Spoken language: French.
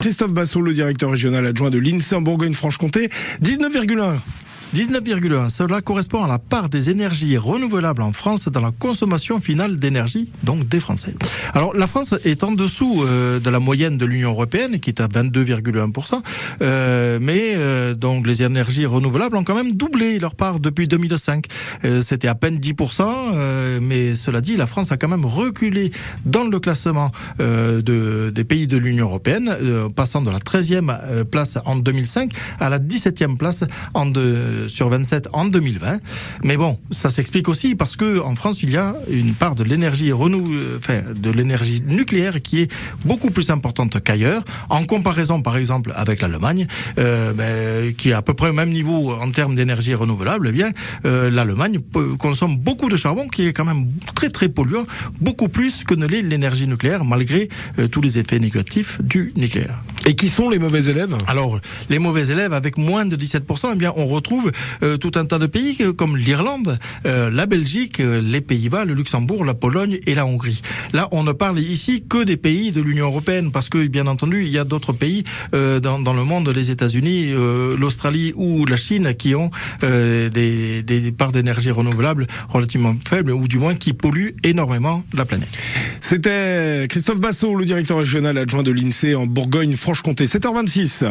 Christophe Bassot, le directeur régional adjoint de l'INSEE en Bourgogne-Franche-Comté, 19,1. 19,1. Cela correspond à la part des énergies renouvelables en France dans la consommation finale d'énergie, donc des Français. Alors la France est en dessous euh, de la moyenne de l'Union européenne, qui est à 22,1%, euh, mais euh, donc les énergies renouvelables ont quand même doublé leur part depuis 2005. Euh, C'était à peine 10%, euh, mais cela dit, la France a quand même reculé dans le classement euh, de, des pays de l'Union européenne, passant de la 13e euh, place en 2005 à la 17e place en sur 27 en 2020. Mais bon, ça s'explique aussi parce que en France, il y a une part de l'énergie renou, enfin, de l'énergie nucléaire qui est beaucoup plus importante qu'ailleurs. En comparaison, par exemple, avec l'Allemagne, euh, ben, qui est à peu près au même niveau en termes d'énergie renouvelable, eh bien, euh, l'Allemagne consomme beaucoup de charbon, qui est quand même très très polluant, beaucoup plus que ne l'est l'énergie nucléaire, malgré euh, tous les effets négatifs du nucléaire. Et qui sont les mauvais élèves? Alors, les mauvais élèves, avec moins de 17%, eh bien, on retrouve euh, tout un tas de pays euh, comme l'Irlande, euh, la Belgique, les Pays-Bas, le Luxembourg, la Pologne et la Hongrie. Là, on ne parle ici que des pays de l'Union européenne, parce que, bien entendu, il y a d'autres pays dans, le monde, les États-Unis, l'Australie ou la Chine, qui ont des, des parts d'énergie renouvelable relativement faibles, ou du moins qui polluent énormément la planète. C'était Christophe Bassot, le directeur régional adjoint de l'INSEE en Bourgogne-Franche-Comté. 7h26.